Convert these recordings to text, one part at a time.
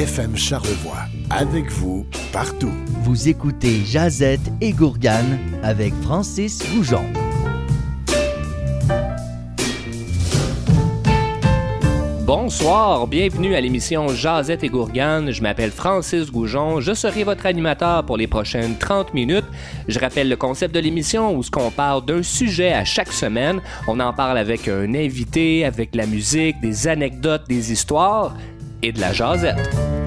FM Charlevoix. Avec vous, partout. Vous écoutez Jazette et Gourgane avec Francis Goujon. Bonsoir, bienvenue à l'émission Jazette et Gourgane. Je m'appelle Francis Goujon. Je serai votre animateur pour les prochaines 30 minutes. Je rappelle le concept de l'émission où ce qu'on parle d'un sujet à chaque semaine. On en parle avec un invité, avec la musique, des anecdotes, des histoires et de la jazette.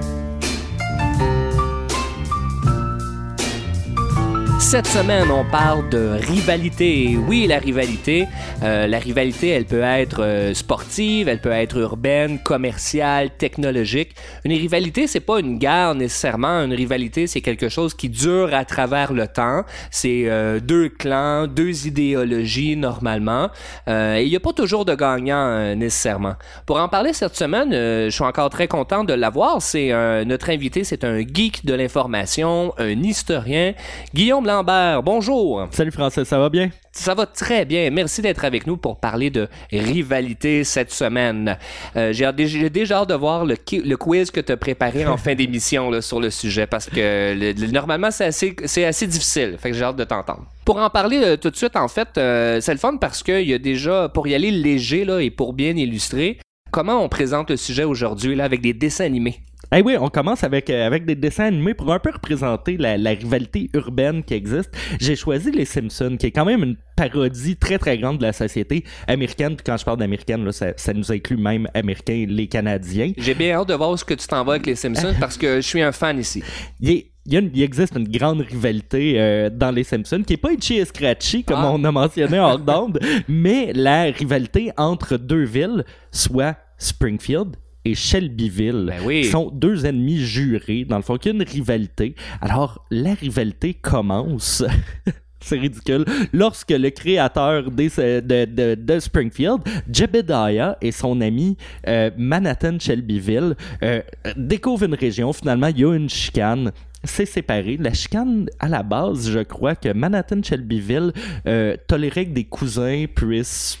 Cette semaine, on parle de rivalité. Oui, la rivalité. Euh, la rivalité, elle peut être euh, sportive, elle peut être urbaine, commerciale, technologique. Une rivalité, c'est pas une guerre nécessairement. Une rivalité, c'est quelque chose qui dure à travers le temps. C'est euh, deux clans, deux idéologies normalement. et il n'y a pas toujours de gagnant nécessairement. Pour en parler cette semaine, je suis encore très content de l'avoir. C'est notre invité, c'est un geek de l'information, un historien, Guillaume Lambert. Bonjour. Salut Français, ça va bien? Ça va très bien. Merci d'être avec nous pour parler de rivalité cette semaine. Euh, j'ai déjà hâte de voir le, quiz que tu as préparé en fin d'émission sur le sujet parce que normalement, c'est assez, assez difficile. Fait que j'ai hâte de t'entendre. Pour en parler euh, tout de suite, en fait, euh, c'est le fun parce qu'il y a déjà, pour y aller léger là, et pour bien illustrer, comment on présente le sujet aujourd'hui là, avec des dessins animés? Eh oui, on commence avec, euh, avec des dessins animés pour un peu représenter la, rivalité urbaine qui existe. J'ai choisi Les Simpsons, qui est quand même une parodie très très grande de la société américaine. Puis quand je parle d'américaine, ça, ça nous inclut même américains, les Canadiens. J'ai bien hâte de voir ce que tu t'en vas avec Les Simpsons parce que je suis un fan ici. Il, il, existe une grande rivalité euh, dans les Simpsons qui est pas itchy et scratchy comme ah. on a mentionné hors d'onde, mais la rivalité entre deux villes, soit Springfield et Shelbyville ben sont deux ennemis jurés. Dans le fond, y a une rivalité. Alors, la rivalité commence. c'est ridicule. Lorsque le créateur des, de, de, Springfield, Jebediah et son ami euh, Manhattan Shelbyville euh, découvrent une région, finalement, il y a une chicane c'est séparé. La chicane, à la base, je crois que Manhattan Shelbyville euh, tolérait que des cousins puissent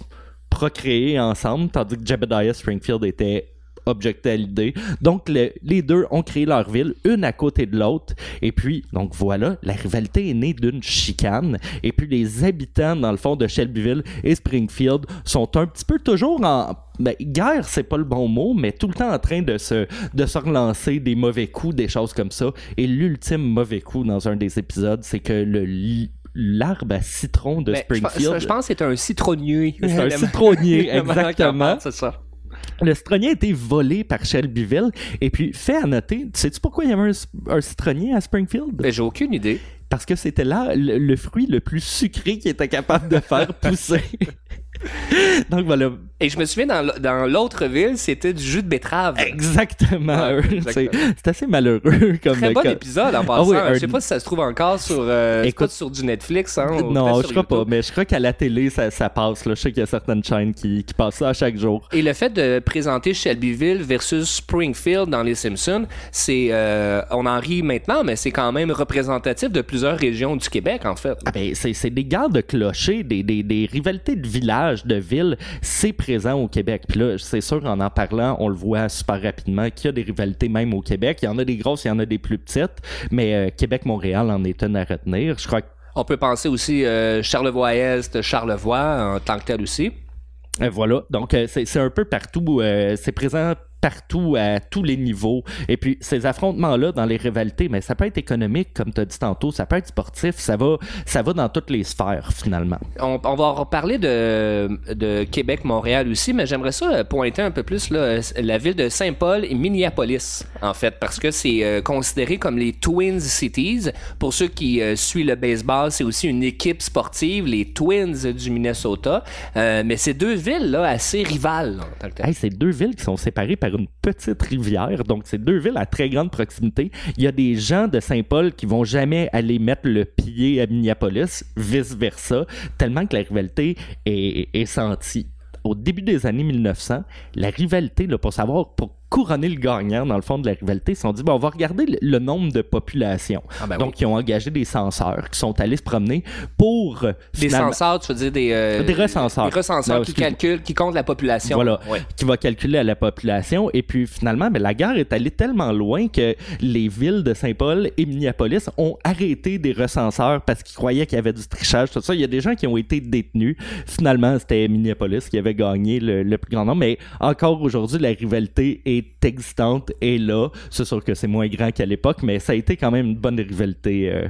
procréer ensemble, tandis que Jebediah Springfield était l'idée. Donc, les deux ont créé leur ville, une à côté de l'autre. Et puis, donc voilà, la rivalité est née d'une chicane. Et puis, les habitants, dans le fond, de Shelbyville et Springfield sont un petit peu toujours en ben, guerre, c'est pas le bon mot, mais tout le temps en train de se, de se relancer des mauvais coups, des choses comme ça. Et l'ultime mauvais coup dans un des épisodes, c'est que le l'arbre à citron de ben, Springfield. Je, pense que c'est un citronnier. C'est un citronnier, exactement. c'est ça. Le citronnier a été volé par Shelbyville. Et puis, fait à noter, sais-tu pourquoi il y avait un, citronnier à Springfield? Ben, j'ai aucune idée. Parce que c'était là le, fruit le plus sucré qu'il était capable de faire pousser. Donc voilà. Et je me souviens, dans, dans l'autre ville, c'était du jus de betterave. Exactement. c'est assez malheureux comme Très bon épisode en ah passant. Je sais pas si ça se trouve encore sur, euh, sur du Netflix. Hein, non, je crois pas. Mais je crois qu'à la télé, ça, ça passe. Là. Je sais qu'il y a certaines chaînes qui, qui, passent ça à chaque jour. Et le fait de présenter Shelbyville versus Springfield dans Les Simpsons, c'est euh, on en rit maintenant, mais c'est quand même représentatif de plusieurs régions du Québec, en fait. Ah ben, c'est des gardes de clochers, des, des, des rivalités de villages de ville, c'est présent au Québec. Puis là, c'est sûr, en en parlant, on le voit super rapidement qu'il y a des rivalités même au Québec. Il y en a des grosses, il y en a des plus petites, mais euh, Québec-Montréal en est une à retenir. Je crois On peut penser aussi euh, Charlevoix-Est, Charlevoix en tant que tel aussi. Euh, voilà, donc c'est un peu partout, c'est présent partout, à tous les niveaux. Et puis, ces affrontements-là dans les rivalités, mais ça peut être économique, comme tu as dit tantôt, ça peut être sportif, ça va, ça va dans toutes les sphères, finalement. On, va reparler de, de Québec-Montréal aussi, mais j'aimerais ça pointer un peu plus là, la ville de Saint-Paul et Minneapolis, en fait, parce que c'est euh, considéré comme les Twins Cities. Pour ceux qui euh, suivent le baseball, c'est aussi une équipe sportive, les Twins du Minnesota. Euh, mais c'est deux villes là, assez rivales. Hey, c'est deux villes qui sont séparées par une petite rivière. Donc, c'est deux villes à très grande proximité. Il y a des gens de Saint-Paul qui vont jamais aller mettre le pied à Minneapolis, vice-versa, tellement que la rivalité est, sentie au début des années 1900, la rivalité, là, pour savoir pour couronner le gagnant, dans le fond, de la rivalité, ils se sont dit, bon, on va regarder le, le nombre de populations. Ah ben Donc, ils ont engagé des censeurs qui sont allés se promener pour... euh, Des censeurs, tu veux dire des... euh, Des recenseurs. Des recenseurs Non, qui calculent, qui comptent la population. Voilà, Ouais. qui va calculer à la population. Et puis finalement, mais la guerre est allée tellement loin que les villes de Saint-Paul et Minneapolis ont arrêté des recenseurs parce qu'ils croyaient qu'il y avait du trichage, tout ça. Il y a des gens qui ont été détenus. Finalement, c'était Minneapolis qui avait gagné le, le plus grand nombre. Mais encore aujourd'hui, la rivalité est existante et là. C'est que c'est moins grand qu'à l'époque, mais ça a été quand même une bonne rivalité. euh,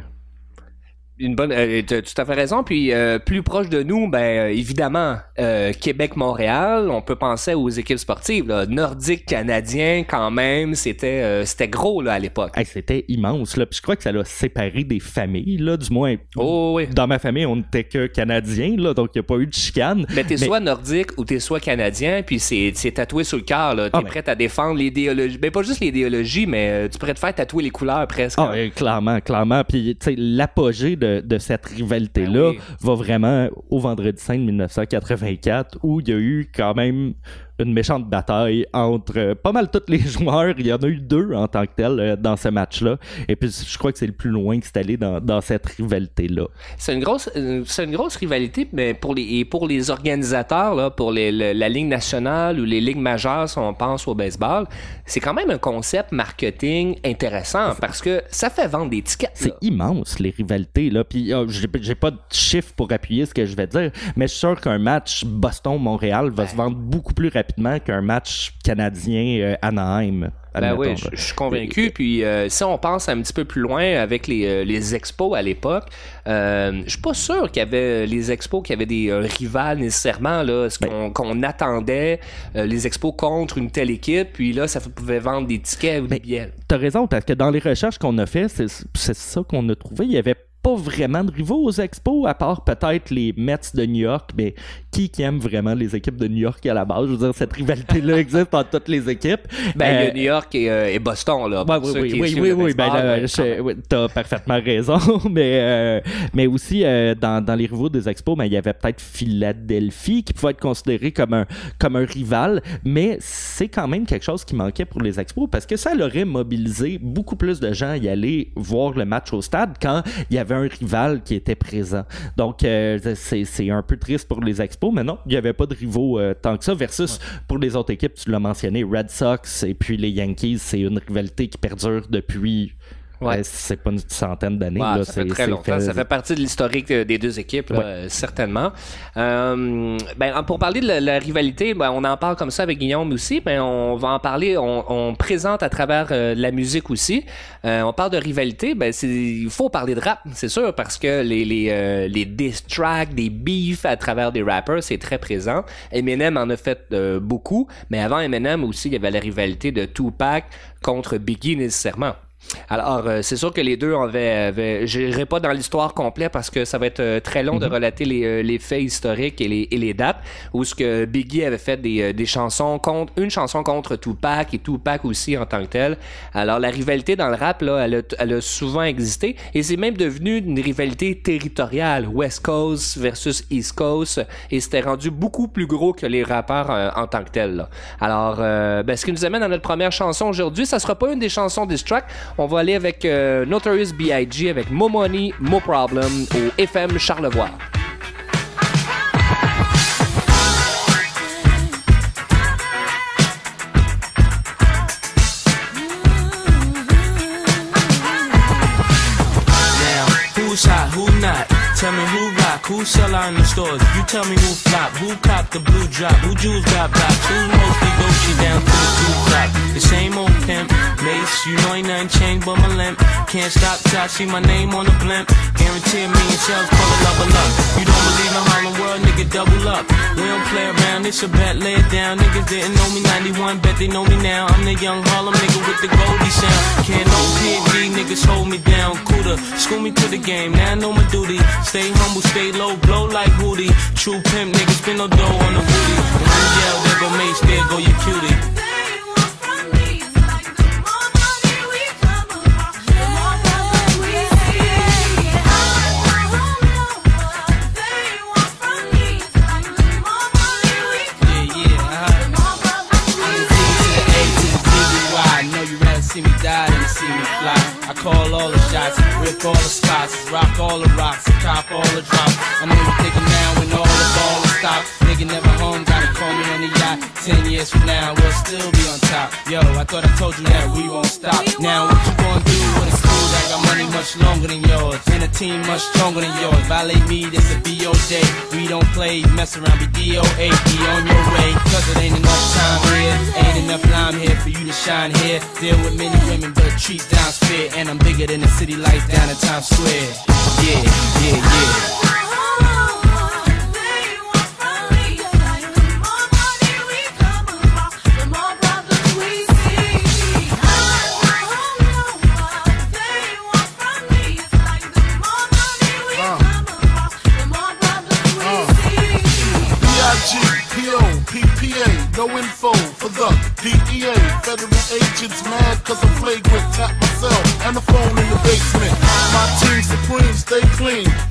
Une bonne, euh, t'as tout à fait raison. Puis euh, plus proche de nous, ben euh, évidemment, euh, Québec-Montréal, on peut penser aux équipes sportives. Là. Nordique canadien, quand même, c'était euh, c'était gros là à l'époque. hey, c'était immense. Là. Puis je crois que ça l'a séparé des familles, là, du moins. Oh oui. Dans ma famille, on n'était que Canadiens, là, donc il n'y a pas eu de chicane. Mais t'es Mais- soit nordique ou t'es soit canadien, puis c'est tatoué sur le cœur. là. T'es Ah, ben. prêt à défendre l'idéologie. Ben pas juste l'idéologie, mais tu pourrais te faire tatouer les couleurs presque. Ah, euh, clairement, clairement. Puis, tu sais, l'apogée de, de cette rivalité-là Ben oui. va vraiment au Vendredi Saint de 1984, où il y a eu quand même une méchante bataille entre euh, pas mal tous les joueurs. Il y en a eu deux en tant que tel euh, dans ce match-là. Et puis, je crois que c'est le plus loin que c'est allé dans, dans cette rivalité-là. C'est une grosse, euh, c'est une grosse rivalité, mais pour les, et pour les organisateurs, là, pour les- le- la Ligue nationale ou les ligues majeures, si on pense au baseball, c'est quand même un concept marketing intéressant parce que ça fait vendre des tickets. C'est immense, les rivalités. Là. Puis, j'ai, j'ai pas de chiffre pour appuyer ce que je vais dire, mais je suis sûr qu'un match Boston-Montréal va se vendre beaucoup plus rapidement qu'un match canadien-Anaheim. Ben oui, je, je suis convaincu. Puis euh, si on pense un petit peu plus loin avec les, euh, les expos à l'époque, euh, je suis pas sûr qu'il y avait les expos qui avaient des euh, rivales nécessairement là, ce qu'on qu'on attendait euh, les expos contre une telle équipe, puis là ça pouvait vendre des tickets ou des Mais- billets. T'as raison, parce que dans les recherches qu'on a fait, c'est, c'est ça qu'on a trouvé. Il y avait pas vraiment de rivaux aux expos, à part peut-être les Mets de New York, mais qui qui aime vraiment les équipes de New York à la base? Je veux dire, cette rivalité-là existe entre toutes les équipes. Ben, il y Euh, a New York et, euh, et Boston, là. Oui, oui, oui, oui, oui, ben t'as parfaitement raison, mais, euh, mais aussi dans, dans les rivaux des expos, ben, il y avait peut-être Philadelphie qui pouvait être considéré comme un, comme un rival, mais c'est quand même quelque chose qui manquait pour les expos parce que ça l'aurait mobilisé beaucoup plus de gens à y aller voir le match au stade quand il y avait un rival qui était présent. Donc euh, c'est c'est un peu triste pour les expos, mais non, il n'y avait pas de rivaux euh, tant que ça, versus pour les autres équipes, tu l'as mentionné, Red Sox et puis les Yankees, c'est une rivalité qui perdure depuis. Ouais. euh, c'est pas une centaine d'années. Ouais, ça fait très longtemps. Ça fait partie de l'historique euh, des deux équipes, Ouais. euh, certainement. Euh, ben, pour parler de la, la rivalité, ben, on en parle comme ça avec Guillaume aussi, mais on va en parler, on, on présente à travers euh, la musique aussi. Euh, on parle de rivalité, ben, il faut parler de rap, c'est sûr, parce que les, les, les diss tracks, des beefs à travers des rappers, c'est très présent. Eminem en a fait beaucoup, mais avant Eminem aussi, il y avait la rivalité de Tupac contre Biggie nécessairement. Alors, euh, c'est sûr que les deux avaient. avaient je n'irai pas dans l'histoire complète parce que ça va être euh, très long de relater les, euh, les faits historiques et les, et les dates. Où ce que Biggie avait fait des, des chansons contre. Une chanson contre Tupac et Tupac aussi en tant que tel. Alors, la rivalité dans le rap, là, elle a, elle a souvent existé. Et c'est même devenu une rivalité territoriale. West Coast versus East Coast. Et c'était rendu beaucoup plus gros que les rappeurs en tant que tel. là. Alors, euh, ben, ce qui nous amène à notre première chanson aujourd'hui, ça sera pas une des chansons diss track. On va aller avec euh, Notorious B.I.G. avec Mo Money, Mo Problem au FM Charlevoix. Who sell out in the stores. You tell me who flop, who cop the blue drop, who jewels got blocks, who mostly Gucci down to the two drop. The same old pimp, mace, you know ain't nothing changed but my limp. Can't stop till I see my name on the blimp. Guarantee me million shells, call it level up. You don't believe in Harlem World, nigga, double up. We don't play around, it's a bet, lay it down. Niggas didn't know me 91, bet they know me now. I'm the young Harlem nigga with the Goldie sound. Can't no PD, niggas hold me down. Cooler, school me to the game, now I know my duty. Stay humble, stay low, blow like Hootie. True pimp, niggas spin no dough on the booty. When you yell, go Mace, there go your cutie. Around, be DOA, be on your way. Cause it ain't enough time here, ain't enough lime here for you to shine here. Deal with many women, but treat down's fair. And I'm bigger than the city lights down in Times Square. Yeah, yeah, yeah.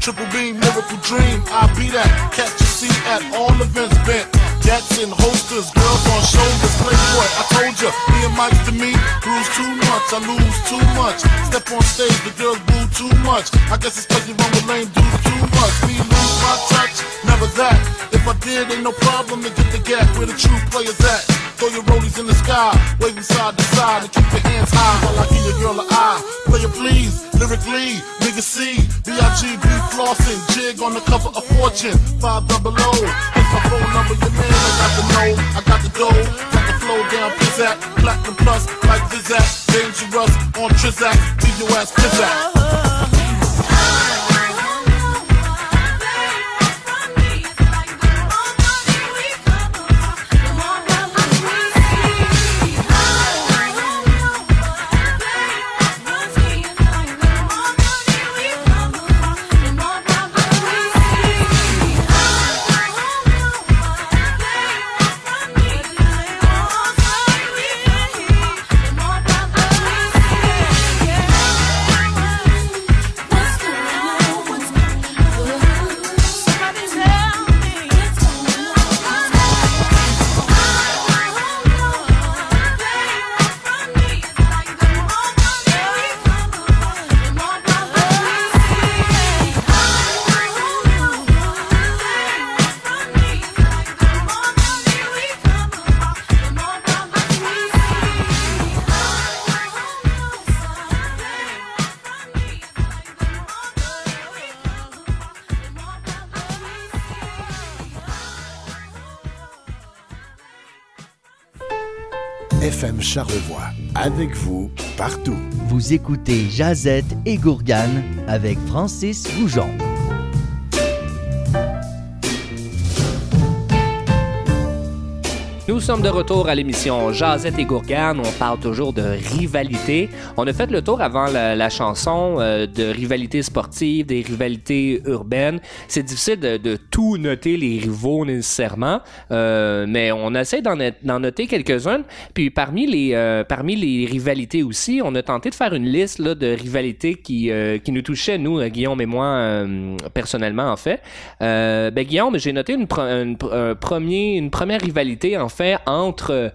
Triple beam, miracle dream. I be that. Catch a seat at all events bent. Gats in holsters, girls on shoulders. Playboy, I told ya, me and Mike to me, bruise too much, I lose too much. Step on stage, the girls boo too much. I guess it's cause you run with lame dudes too much. Me lose my touch, never that. If I did, ain't no problem to get the gap where the true players at. Throw your rollies in the sky, waving side to side, and keep your hands high while I give your girl an eye. Player please, lyrically, C, B-I-G-B flossing, jig on the cover of Fortune, five double O. It's my phone number, your man, I got the know, I got the dough, got the flow down, pizzazz, platinum plus, like Zizak, dangerous on Trizak, leave your ass pizzazz. Charlevoix, avec vous partout. Vous écoutez Jazette et Gourgane avec Francis Goujon. Nous sommes de retour à l'émission Jazette et Gourgane. On parle toujours de rivalité. On a fait le tour avant la, chanson euh, de rivalité sportive, des rivalités urbaines. C'est difficile de, tout noter les rivaux nécessairement, euh, mais on essaie d'en, noter quelques-unes. Puis parmi les, euh, parmi les rivalités aussi, on a tenté de faire une liste là, de rivalités qui, qui nous touchaient, nous, Guillaume et moi, personnellement, en fait. Ben, Guillaume, j'ai noté une, premier, une première rivalité, en fait, entre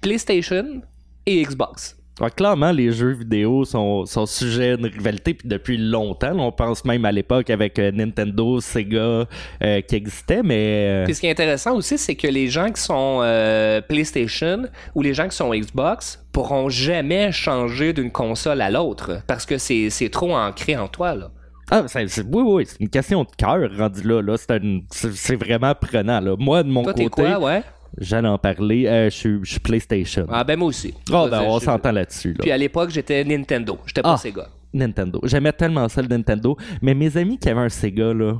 PlayStation et Xbox. Clairement, les jeux vidéo sont, sont sujets à une rivalité puis depuis longtemps. On pense même à l'époque avec euh, Nintendo, Sega euh, qui existait, mais euh, Puis ce qui est intéressant aussi, c'est que les gens qui sont euh, PlayStation ou les gens qui sont Xbox pourront jamais changer d'une console à l'autre parce que c'est c'est trop ancré en toi, là. ah, c'est, c'est- oui, oui, c'est une question de cœur rendu là. là c'est, c'est, c'est vraiment prenant. Là. Moi, de mon Toi, côté, quoi, ouais? J'allais en parler. euh, je, suis, PlayStation. Ah, ben moi aussi. Oh, ben, on s'entend là-dessus. Là. Puis à l'époque, j'étais Nintendo. J'étais pas Ah. Sega. Nintendo. J'aimais tellement ça le Nintendo. Mais mes amis qui avaient un Sega, là,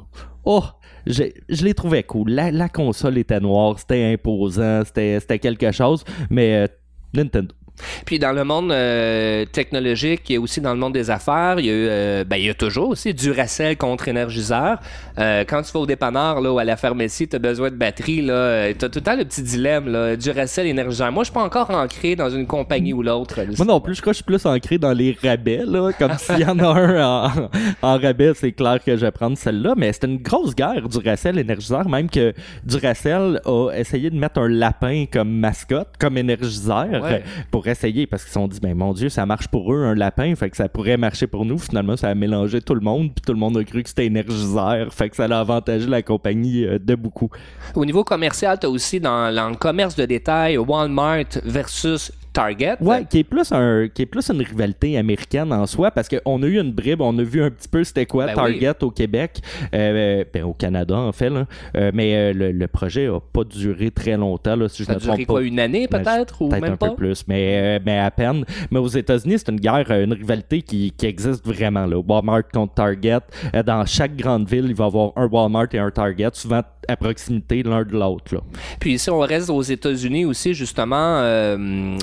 oh, je les trouvais cool. La, la console était noire, c'était imposant, c'était c'était quelque chose. Mais euh, Nintendo. Puis dans le monde euh, technologique et aussi dans le monde des affaires, il y a, eu, euh, ben, il y a toujours aussi Duracell contre énergiseur. Euh, quand tu vas au dépanneur là, ou à la pharmacie, tu as besoin de batterie, là, tu as tout le temps le petit dilemme, là, Duracell, énergiseur. Moi, je suis pas encore ancré dans une compagnie ou l'autre. Moi non plus, je crois que je suis plus ancré dans les rabais, là. Comme s'il y en a un en, en rabais, c'est clair que je vais prendre celle-là. Mais c'était une grosse guerre, Duracell énergiseur. Même que Duracell a essayé de mettre un lapin comme mascotte, comme énergiseur, Ouais. pour essayer parce qu'ils se sont dit, ben mon Dieu, ça marche pour eux, un lapin, fait que ça pourrait marcher pour nous. Finalement, ça a mélangé tout le monde, puis tout le monde a cru que c'était énergiseur, fait que ça a avantagé la compagnie euh, de beaucoup. Au niveau commercial, tu as aussi dans, dans le commerce de détail Walmart versus Target. Ouais, qui est plus un qui est plus une rivalité américaine en soi parce qu'on a eu une bribe, on a vu un petit peu c'était quoi Ben Target au Québec, euh, ben, au Canada en fait là. Euh, mais euh, le, le projet a pas duré très longtemps là si je Ça a duré pas. quoi, une année Ben, peut-être ou Peut-être même un pas? peu plus, mais, mais à peine. Mais aux États-Unis, c'est une guerre, une rivalité qui, qui existe vraiment. Là. Walmart contre Target. Dans chaque grande ville, il va y avoir un Walmart et un Target, souvent à proximité l'un de l'autre. Puis si on reste aux États-Unis aussi, justement, euh,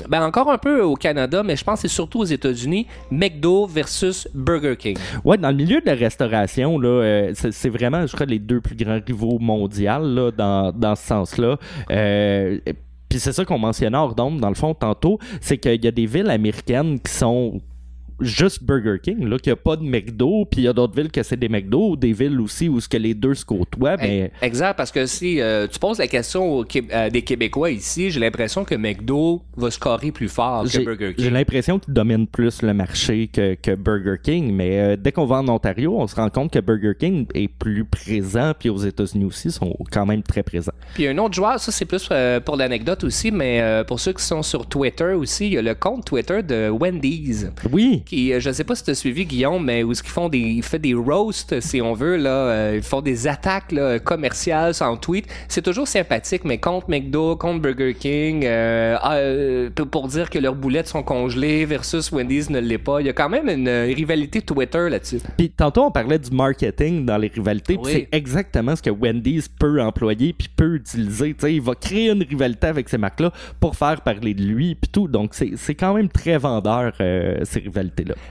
ben encore un peu au Canada, mais je pense que c'est surtout aux États-Unis, McDo versus Burger King. Ouais, dans le milieu de la restauration, là, euh, c'est vraiment, je crois, les deux plus grands rivaux mondiaux là, dans, dans ce sens-là. Euh, puis c'est ça qu'on mentionnait hors d'onde, dans le fond, tantôt, c'est qu'il y a des villes américaines qui sont juste Burger King, là, qu'il n'y a pas de McDo, puis il y a d'autres villes que c'est des McDo, ou des villes aussi où ce que les deux se côtoient, mais... Exact, parce que si euh, tu poses la question aux à des Québécois ici, j'ai l'impression que McDo va scorer plus fort que J'ai Burger j'ai King. l'impression qu'ils dominent plus le marché que, que Burger King, mais euh, dès qu'on va en Ontario, on se rend compte que Burger King est plus présent, puis aux États-Unis aussi, sont quand même très présents. Puis un autre joueur, ça c'est plus euh, pour l'anecdote aussi, mais euh, pour ceux qui sont sur Twitter aussi, il y a le compte Twitter de Wendy's. Oui, Qui, euh, je sais pas si tu as suivi Guillaume, mais où qu'ils font des, ils font des roasts, si on veut, là, euh, ils font des attaques là, commerciales sans tweet. C'est toujours sympathique, mais contre McDo, contre Burger King, euh, pour- dire que leurs boulettes sont congelées versus Wendy's ne l'est pas. Il y a quand même une rivalité Twitter là-dessus. Puis tantôt, on parlait du marketing dans les rivalités. Oui. C'est exactement ce que Wendy's peut employer puis peut utiliser. Tu sais, il va créer une rivalité avec ces marques-là pour faire parler de lui puis tout. Donc, c'est quand même très vendeur, euh, ces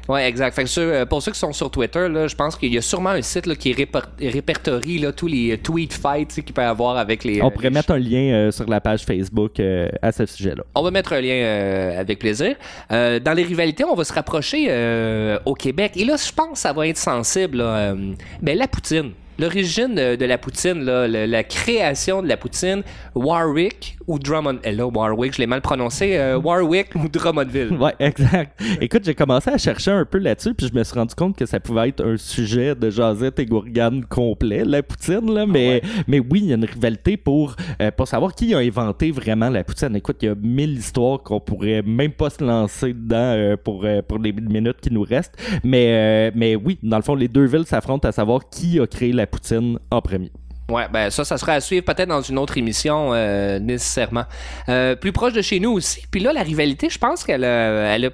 Ouais, exact. Fait que sur- euh, pour ceux qui sont sur Twitter, là, je pense qu'il y a sûrement un site là, qui réper- répertorie là, tous les euh, tweet fights qu'il peut y avoir avec les. On euh, pourrait les mettre un lien euh, sur la page Facebook euh, à ce sujet-là. On va mettre un lien euh, avec plaisir. Dans les rivalités, on va se rapprocher au Québec. Et là, je pense que ça va être sensible. ben, la poutine. L'origine de, de la poutine, là, le- la création de la poutine, Warwick ou Drummond. eh là, Warwick, je l'ai mal prononcé. euh, Warwick ou Drummondville. Ouais, exact. Écoute, j'ai commencé à chercher un peu là-dessus, puis je me suis rendu compte que ça pouvait être un sujet de Josette et Gourgane complet, la poutine, là. Mais, mais oui, il y a une rivalité pour, euh, pour savoir qui a inventé vraiment la poutine. Écoute, il y a mille histoires qu'on pourrait même pas se lancer dedans euh, pour, euh, pour les minutes qui nous restent. Mais, euh, mais oui, dans le fond, les deux villes s'affrontent à savoir qui a créé la poutine en premier. Ouais, ben ça, ça sera à suivre peut-être dans une autre émission euh, nécessairement. Euh, plus proche de chez nous aussi. Puis là, la rivalité, je pense qu'elle a, elle a,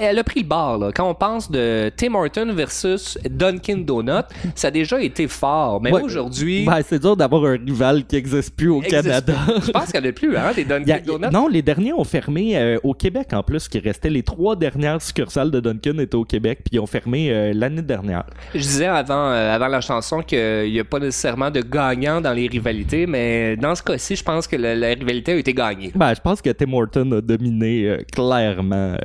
elle a pris le bar. Là. Quand on pense de Tim Horton versus Dunkin' Donut, ça a déjà été fort. Mais Ouais. aujourd'hui, Ben, c'est dur d'avoir un rival qui n'existe plus au existe Canada. je pense qu'il n'y en a plus, hein, des a- Dunkin' Donuts. non, les derniers ont fermé euh, au Québec en plus, qui restait les trois dernières succursales de Dunkin' étaient au Québec, puis ils ont fermé l'année dernière. Je disais avant, avant la chanson qu'il n'y a pas nécessairement de gagnant dans les rivalités, mais dans ce cas-ci, je pense que la, la rivalité a été gagnée. Ben, je pense que Tim Horton a dominé euh, clairement.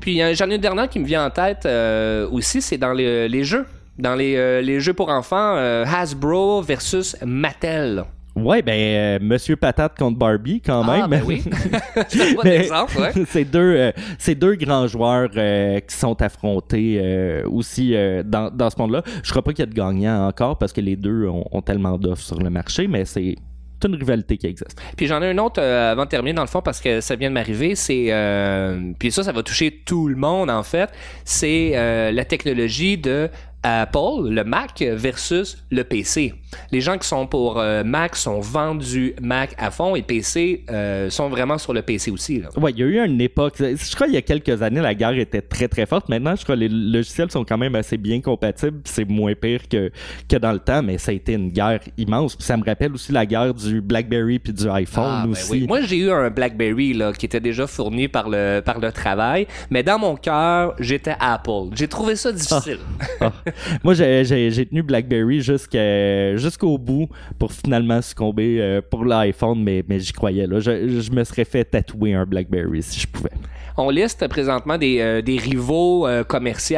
Puis j'en ai une dernière qui me vient en tête euh, aussi, c'est dans les, les jeux. Dans les, euh, les jeux pour enfants, Hasbro versus Mattel. Ouais, ben, euh, Monsieur Patate contre Barbie, quand Ah, même. ben oui. C'est un bon Mais- exemple, ouais. c'est deux, euh, c'est deux grands joueurs euh, qui sont affrontés aussi dans, dans ce monde-là. Je crois pas qu'il y a de gagnants encore parce que les deux ont, ont tellement d'offres sur le marché, mais c'est c'est une rivalité qui existe. Puis j'en ai un autre euh, avant de terminer dans le fond parce que ça vient de m'arriver. C'est euh, puis ça, ça va toucher tout le monde en fait. C'est euh, la technologie de Apple, le Mac versus le PC. Les gens qui sont pour euh, Mac sont vendus Mac à fond et PC euh, sont vraiment sur le PC aussi. Ouais, il y a eu une époque. Je crois qu'il y a quelques années, la guerre était très très forte. Maintenant, je crois que les logiciels sont quand même assez bien compatibles. C'est moins pire que, que dans le temps, mais ça a été une guerre immense. Puis ça me rappelle aussi la guerre du BlackBerry puis du iPhone Ah, ben aussi. oui. Moi, j'ai eu un BlackBerry là, qui était déjà fourni par le, par le travail, mais dans mon cœur, j'étais Apple. J'ai trouvé ça difficile. Ah. Moi, j'ai- tenu BlackBerry jusqu'au bout pour finalement succomber euh, pour l'iPhone, mais, j'y croyais. Là. Je, me serais fait tatouer un BlackBerry si je pouvais. On liste présentement des, euh, rivaux euh, commerciaux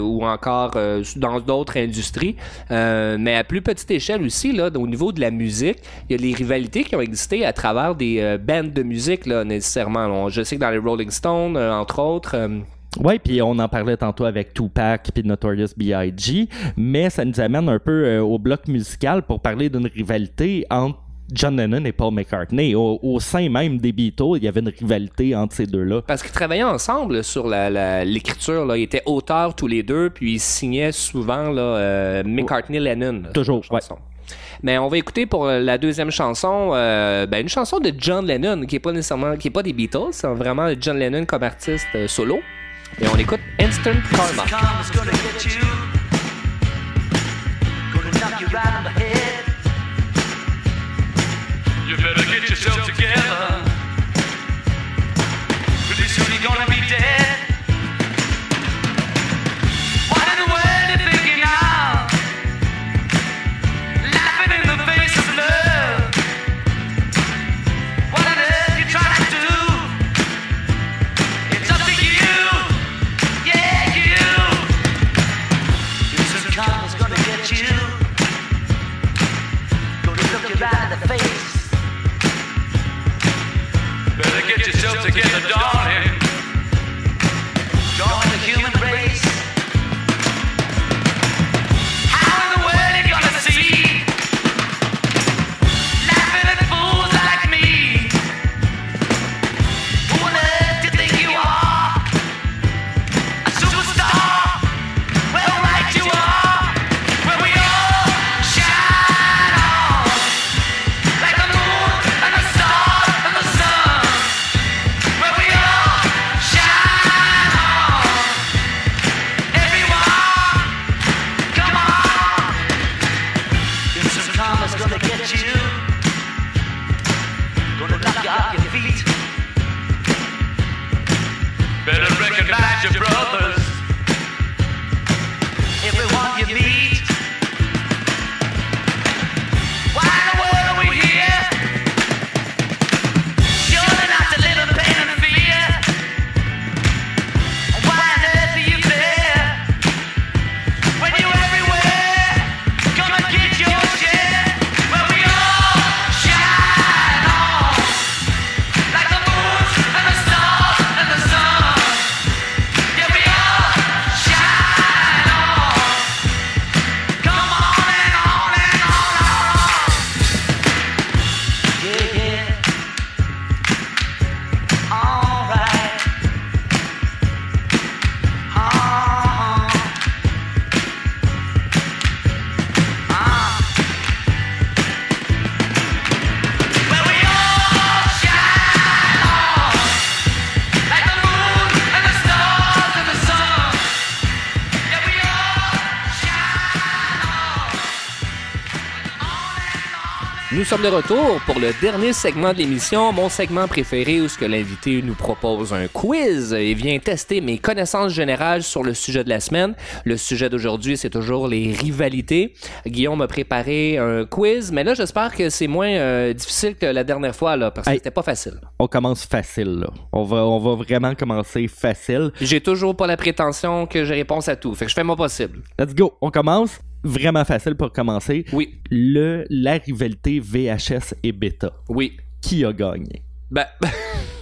ou encore dans d'autres industries, mais à plus petite échelle aussi, là, au niveau de la musique, il y a des rivalités qui ont existé à travers des bands de musique, nécessairement. Je sais que dans les Rolling Stones, entre autres, Ouais, puis on en parlait tantôt avec Tupac puis Notorious B.I.G., mais ça nous amène un peu euh, au bloc musical pour parler d'une rivalité entre John Lennon et Paul McCartney. Au, au sein même des Beatles, il y avait une rivalité entre ces deux-là. Parce qu'ils travaillaient ensemble sur la- la- l'écriture. là. Ils étaient auteurs tous les deux, puis ils signaient souvent là, euh, McCartney-Lennon. Toujours, la chanson. Mais on va écouter pour euh, la deuxième chanson euh, ben, une chanson de John Lennon qui est pas nécessairement qui est pas des Beatles, c'est vraiment John Lennon comme artiste solo. Et on écoute Instant Karma. You better get yourself together. Pretty soon you're gonna be dead. get the dog. Sommes de retour pour le dernier segment de l'émission, mon segment préféré où ce que l'invité nous propose un quiz et vient tester mes connaissances générales sur le sujet de la semaine. Le sujet d'aujourd'hui, c'est toujours les rivalités. Guillaume m'a préparé un quiz, mais là, j'espère que c'est moins euh, difficile que la dernière fois, là, parce que Hey. c'était pas facile. On commence facile, là. On va, on va vraiment commencer facile. J'ai toujours pas la prétention que j'ai réponse à tout, fait que je fais mon possible. Let's go. On commence vraiment facile pour commencer. Oui, Le, la rivalité VHS et Beta. oui. Qui a gagné? Ben,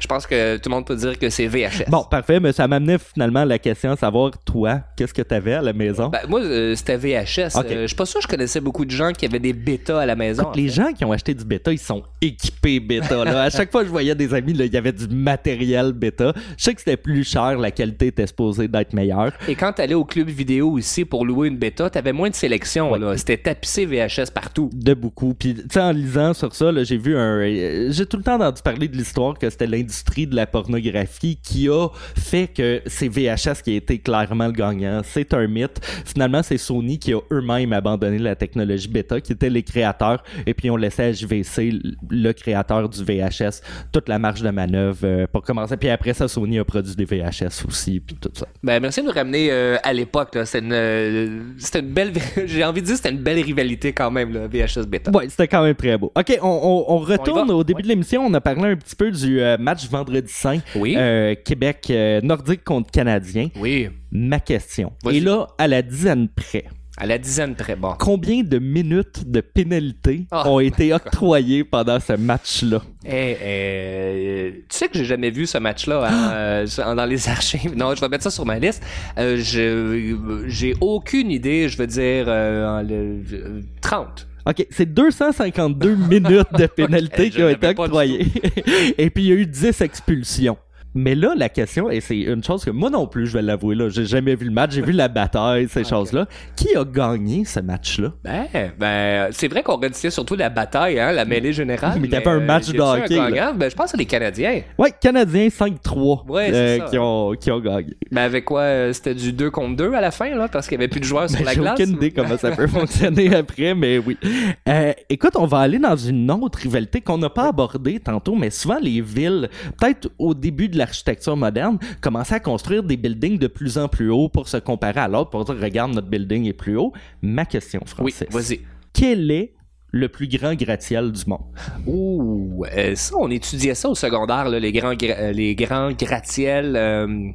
je pense que tout le monde peut dire que c'est VHS. Bon, parfait, mais ça m'amenait finalement à la question à savoir, toi, qu'est-ce que tu avais à la maison? Ben, moi, euh, c'était VHS. Ok. Euh, je suis pas sûr que je connaissais beaucoup de gens qui avaient des bêtas à la maison. Écoute, les gens qui ont acheté du bêta, ils sont équipés bêta. Là. À chaque fois que je voyais des amis, il y avait du matériel bêta. Je sais que c'était plus cher, la qualité était supposée d'être meilleure. Et quand t'allais au club vidéo aussi pour louer une bêta, t'avais moins de sélection. Ouais. là. C'était tapissé VHS partout. De beaucoup. Puis, tu sais, en lisant sur ça, j'ai vu un. euh, J'ai tout le temps entendu parler de l'histoire que c'était l'industrie de la pornographie qui a fait que c'est VHS qui a été clairement le gagnant. C'est un mythe. Finalement, c'est Sony qui a eux-mêmes abandonné la technologie bêta, qui étaient les créateurs, et puis on laissait à JVC, le créateur du VHS, toute la marge de manœuvre euh, pour commencer. Puis après ça, Sony a produit des VHS aussi, puis tout ça. Ben, merci de nous ramener euh, à l'époque. là. C'était une, euh, une belle. J'ai envie de dire c'était une belle rivalité quand même, le VHS Beta. Ouais, c'était quand même très beau. OK, on, on- on retourne au début de l'émission. On a parlé un petit peu du euh, match vendredi saint. Oui. Euh, Québec euh, nordique contre Canadien. Oui. Ma question. Et là, à la dizaine près, À la dizaine près. Bon. combien de minutes de pénalité Oh ont été octroyées pendant ce match-là? Eh, eh, tu sais que j'ai jamais vu ce match-là hein, euh, sur- dans les archives. Non, je vais mettre ça sur ma liste. Euh, je- j'ai aucune idée, je veux dire, euh, le- euh, 30. OK, c'est 252 minutes de pénalité qui ont été octroyées. Et puis, il y a eu 10 expulsions. Mais là, la question, et c'est une chose que moi non plus, je vais l'avouer, là, j'ai jamais vu le match, j'ai vu la bataille, ces choses-là. Qui a gagné ce match-là? Ben, ben, c'est vrai qu'on redisait surtout la bataille, hein, la mêlée générale. Mais il y avait un match de hockey? Ben, je pense que les Canadiens. Ouais, Canadiens 5-3 Ouais, c'est euh, ça. qui, ont, qui ont gagné. Ben, avec quoi? euh, C'était du 2 contre 2 à la fin, là, parce qu'il n'y avait plus de joueurs sur Ben, la J'ai glace. aucune idée comment ça peut fonctionner après, mais oui. Euh, écoute, on va aller dans une autre rivalité qu'on n'a pas abordée tantôt, mais souvent les villes, peut-être au début de l'architecture moderne, commençaient à construire des buildings de plus en plus haut pour se comparer à l'autre, pour dire, regarde, notre building est plus haut. Ma question, Oui, Francis. vas-y. Quel est le plus grand gratte-ciel du monde? Ouh, euh, ça, on étudiait ça au secondaire, là, les grands, gra- euh, les grands gratte-ciels. euh,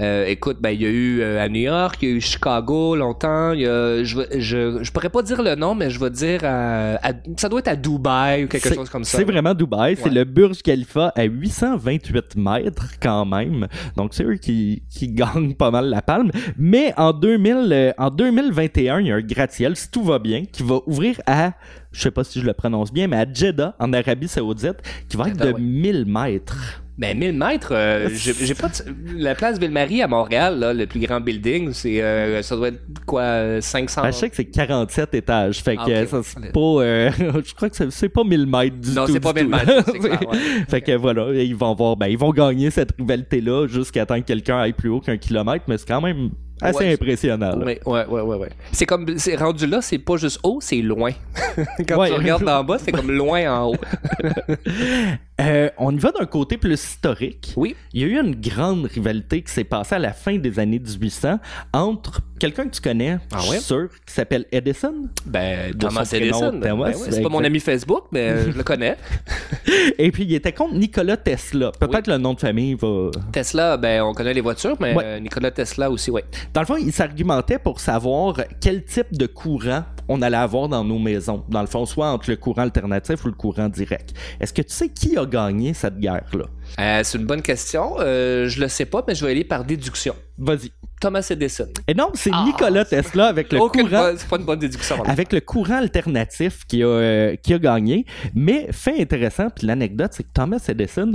euh, écoute, ben, il y a eu euh, à New York, il y a eu Chicago longtemps. il Y a, je, je, je pourrais pas dire le nom, mais je vais dire à- à- ça doit être à Dubaï ou quelque chose comme ça. C'est vraiment Dubaï. C'est le Burj Khalifa à 828 mètres quand même. Donc c'est eux qui, qui gagnent pas mal la palme. Mais en, 2000, euh, en 2021, il y a un gratte-ciel, si tout va bien, qui va ouvrir à, je sais pas si je le prononce bien, mais à Jeddah, en Arabie Saoudite, qui va être de ouais. 1000 mètres. Ben, 1000 mètres, euh, j'ai pas de- La place Ville-Marie à Montréal, là, le plus grand building, c'est euh, ça doit être quoi, euh, 500... Ben, je sais que c'est 47 étages. Fait que Ah, ok. euh, ça, c'est pas. euh, je crois que c'est- pas 1000 mètres du Non, tout. c'est pas du 1000 tout. mètres, c'est clair, ouais. fait que voilà, ils vont voir, ben, ils vont gagner cette rivalité-là jusqu'à temps que quelqu'un aille plus haut qu'un kilomètre, mais c'est quand même assez Ouais, impressionnant. Ouais, ouais, ouais, ouais, ouais. C'est comme, c'est rendu là, c'est pas juste haut, c'est loin. Quand Ouais. tu regardes d'en bas, c'est comme loin en haut. Euh, on y va d'un côté plus historique. Oui. Il y a eu une grande rivalité qui s'est passée à la fin des années 1800 entre quelqu'un que tu connais, Ah je ouais? suis sûr, qui s'appelle Edison. Ben, Thomas Edison. Ben Thomas, ouais, c'est pas mon ami Facebook, mais euh, je le connais. Et puis il était contre Nikola Tesla. Peut-être le nom de famille va. Tesla, ben, on connaît les voitures, mais Ouais. euh, Nikola Tesla aussi, ouais. Dans le fond, il s'argumentait pour savoir quel type de courant on allait avoir dans nos maisons. Dans le fond, soit entre le courant alternatif ou le courant direct. Est-ce que tu sais qui a gagné cette guerre-là? Euh, c'est une bonne question. Euh, je le sais pas, mais je vais aller par déduction. Vas-y. Thomas Edison. Et non, c'est Ah, Nikola Tesla avec le Aucune courant. bonne- c'est pas une bonne déduction. avec le courant alternatif qui a, euh, qui a gagné. Mais fait intéressant, puis l'anecdote, c'est que Thomas Edison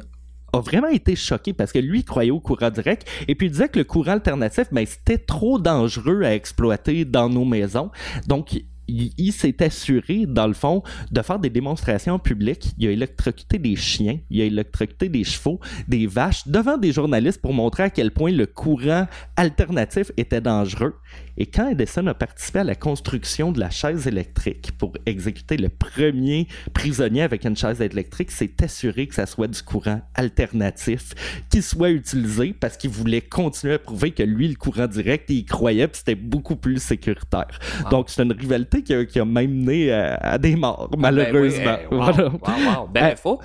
a vraiment été choqué parce que lui il croyait au courant direct et puis il disait que le courant alternatif, ben, c'était trop dangereux à exploiter dans nos maisons. Donc, il, il s'est assuré, dans le fond, de faire des démonstrations publiques. Il a électrocuté des chiens, il a électrocuté des chevaux, des vaches devant des journalistes pour montrer à quel point le courant alternatif était dangereux. Et quand Edison a participé à la construction de la chaise électrique pour exécuter le premier prisonnier avec une chaise électrique, s'est assuré que ça soit du courant alternatif qui soit utilisé parce qu'il voulait continuer à prouver que lui, le courant direct, il y croyait c'était beaucoup plus sécuritaire. Donc c'est une rivalité qui a, qui a même mené à, à des morts, malheureusement. Ben oui, wow, Voilà. wow, wow, belle Euh, info.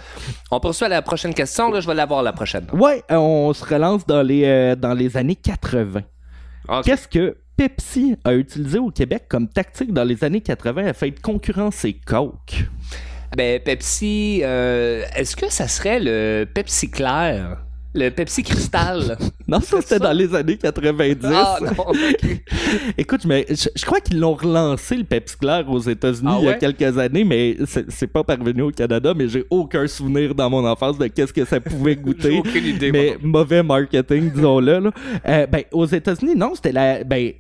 On poursuit à la prochaine question. Là, je vais l'avoir la prochaine. Ouais, euh, on se relance dans les, euh, dans les années 80. Ok. Qu'est-ce que Pepsi a utilisé au Québec comme tactique dans les années 80 afin de concurrencer Coke? Ben, Pepsi, euh, est-ce que ça serait le Pepsi clair? Le Pepsi cristal? Non, ça c'était dans les années 90. ah, non, ok. Écoute, mais je, je crois qu'ils l'ont relancé le Pepsi Clair aux États-Unis Ah il y a ouais? quelques années, mais c'est pas parvenu au Canada, mais j'ai aucun souvenir dans mon enfance de qu'est-ce que ça pouvait J'ai goûter. aucune idée. mais moi. mauvais marketing, disons-le. là. Euh, ben, aux États-Unis, non, c'était la. Ben,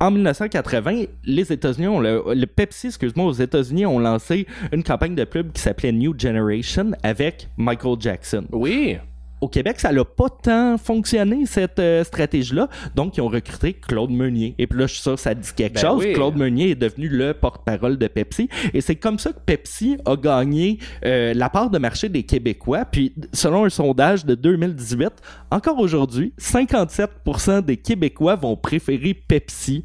en 1980, les États-Unis ont le, le Pepsi, excuse-moi, aux États-Unis ont lancé une campagne de pub qui s'appelait New Generation avec Michael Jackson. Oui. Au Québec, ça n'a pas tant fonctionné, cette euh, stratégie-là. Donc, ils ont recruté Claude Meunier. Et puis là, je suis sûr que ça dit quelque Ben chose. oui. Claude Meunier est devenu le porte-parole de Pepsi. Et c'est comme ça que Pepsi a gagné euh, la part de marché des Québécois. Puis, selon un sondage de 2018, encore aujourd'hui, 57% des Québécois vont préférer Pepsi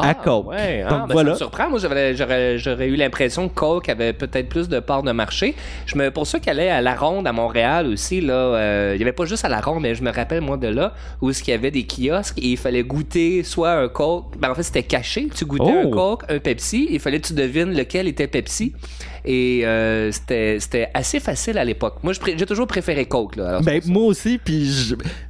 à Coke. Ouais, ah, Donc ben, voilà. Ça me surprend. Moi, j'aurais, eu l'impression que Coke avait peut-être plus de parts de marché. Je me, pour ceux qui allaient à La Ronde à Montréal aussi, là, euh, il y avait pas juste à La Ronde, mais je me rappelle, moi, de là, où il y avait des kiosques et il fallait goûter soit un Coke. Ben, en fait, c'était caché. Tu goûtais Oh. un Coke, un Pepsi. Il fallait que tu devines lequel était Pepsi. Et euh, c'était, assez facile à l'époque. Moi, j'ai toujours préféré Coke. Là, Alors, Ben, moi aussi, puis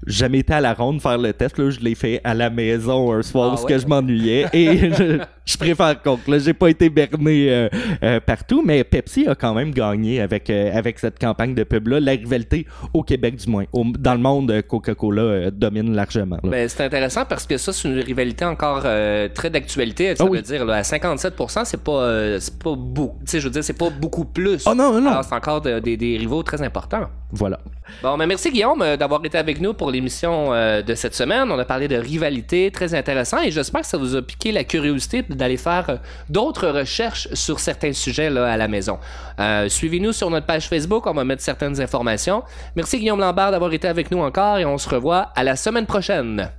jamais été à la ronde faire le test. Là, je l'ai fait à la maison un soir Ah parce ouais? que je m'ennuyais. Et je, préfère Coke. Là, j'ai pas été berné euh, euh, partout, mais Pepsi a quand même gagné avec, euh, avec cette campagne de pub-là. La rivalité au Québec, du moins. Au- dans le monde, Coca-Cola domine largement. là. Ben, c'est intéressant parce que ça, c'est une rivalité encore très d'actualité. Ça Ah veut oui. dire, là, à 57%, c'est pas, c'est pas beaucoup. Tu sais, je veux dire, c'est pas beaucoup plus. Oh non, non. C'est encore de- des- des rivaux très importants. Voilà. Bon, mais merci Guillaume d'avoir été avec nous pour l'émission de cette semaine. On a parlé de rivalité, très intéressant, et j'espère que ça vous a piqué la curiosité d'aller faire euh, d'autres recherches sur certains sujets à la maison. Euh, Suivez-nous sur notre page Facebook, on va mettre certaines informations. Merci Guillaume Lambert d'avoir été avec nous encore, et on se revoit à la semaine prochaine.